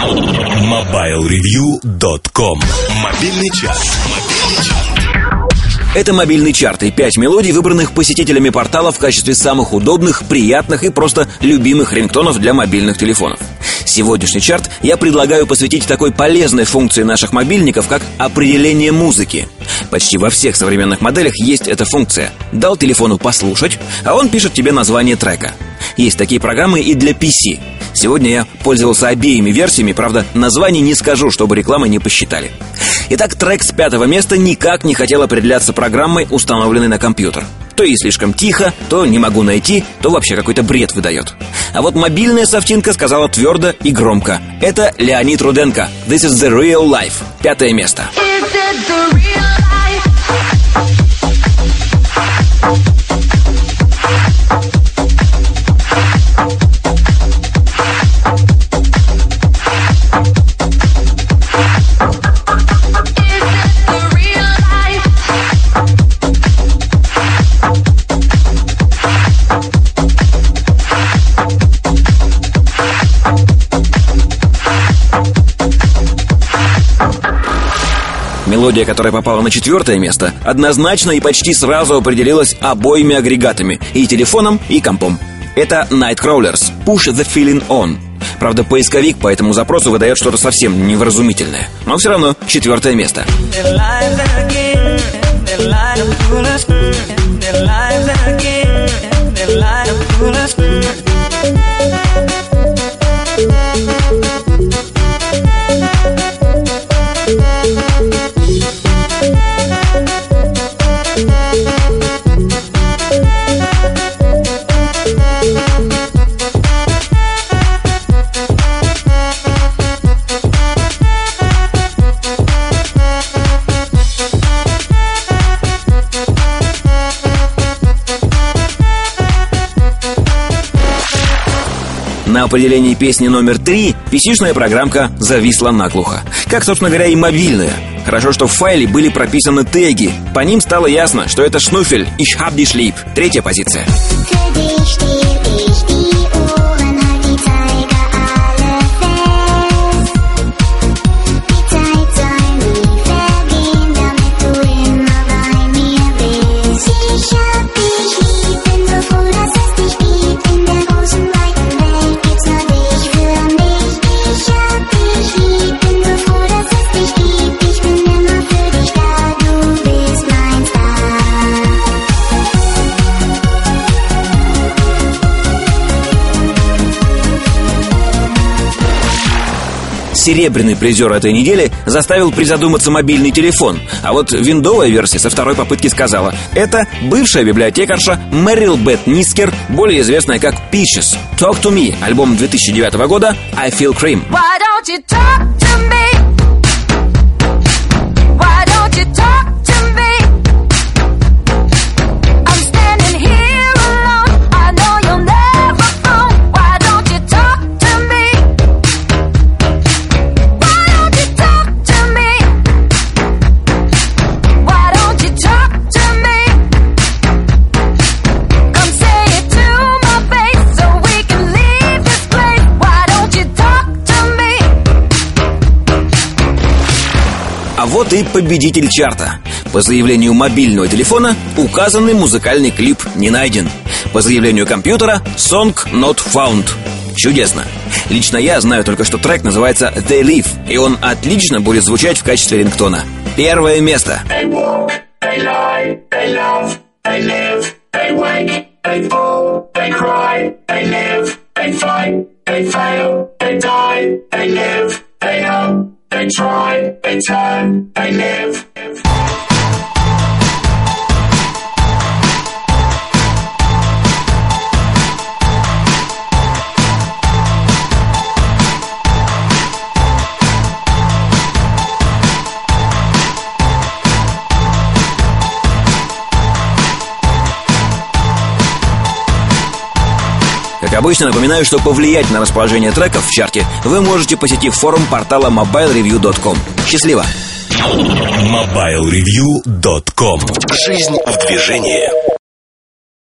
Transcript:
MobileReview.com Мобильный час. Это мобильный чарт и пять мелодий, выбранных посетителями портала в качестве самых удобных, приятных и просто любимых рингтонов для мобильных телефонов. Сегодняшний чарт я предлагаю посвятить такой полезной функции наших мобильников, как определение музыки. Почти во всех современных моделях есть эта функция. Дал телефону послушать, а он пишет тебе название трека. Есть такие программы и для PC. Сегодня я пользовался обеими версиями, правда, названий не скажу, чтобы рекламы не посчитали. Итак, трек с пятого места никак не хотел определяться программой, установленной на компьютер. То и слишком тихо, то не могу найти, то вообще какой-то бред выдает. А вот мобильная софтинка сказала твердо и громко. Это Леонид Руденко. This is the real life. Пятое место. Is Мелодия, которая попала на четвертое место, однозначно и почти сразу определилась обоими агрегатами, и телефоном, и компом. Это Nightcrawlers Push the Feeling On. Правда, поисковик по этому запросу выдает что-то совсем невразумительное. Но все равно четвертое место. Their lives again, their lives На определении песни номер три pc программка зависла наглухо. Как, собственно говоря, и мобильная. Хорошо, что в файле были прописаны теги. По ним стало ясно, что это шнуфель die Schlieb. Третья позиция. Серебряный призер этой недели заставил призадуматься мобильный телефон, а вот виндовая версия со второй попытки сказала «Это бывшая библиотекарша Мэрил Бет Нискер, более известная как Peaches. Talk to Me, альбом 2009 года I Feel Cream». Why don't you talk вот и победитель чарта. По заявлению мобильного телефона указанный музыкальный клип не найден. По заявлению компьютера Song Not Found. Чудесно. Лично я знаю только, что трек называется They Live, и он отлично будет звучать в качестве рингтона. Первое место. They walk, they lie, they love, they live, they wake, they fall, the time I live. Как обычно, напоминаю, что повлиять на расположение треков в чарте вы можете, посетив форум портала mobilereview.com. Счастливо! MobileReview.com Жизнь в движении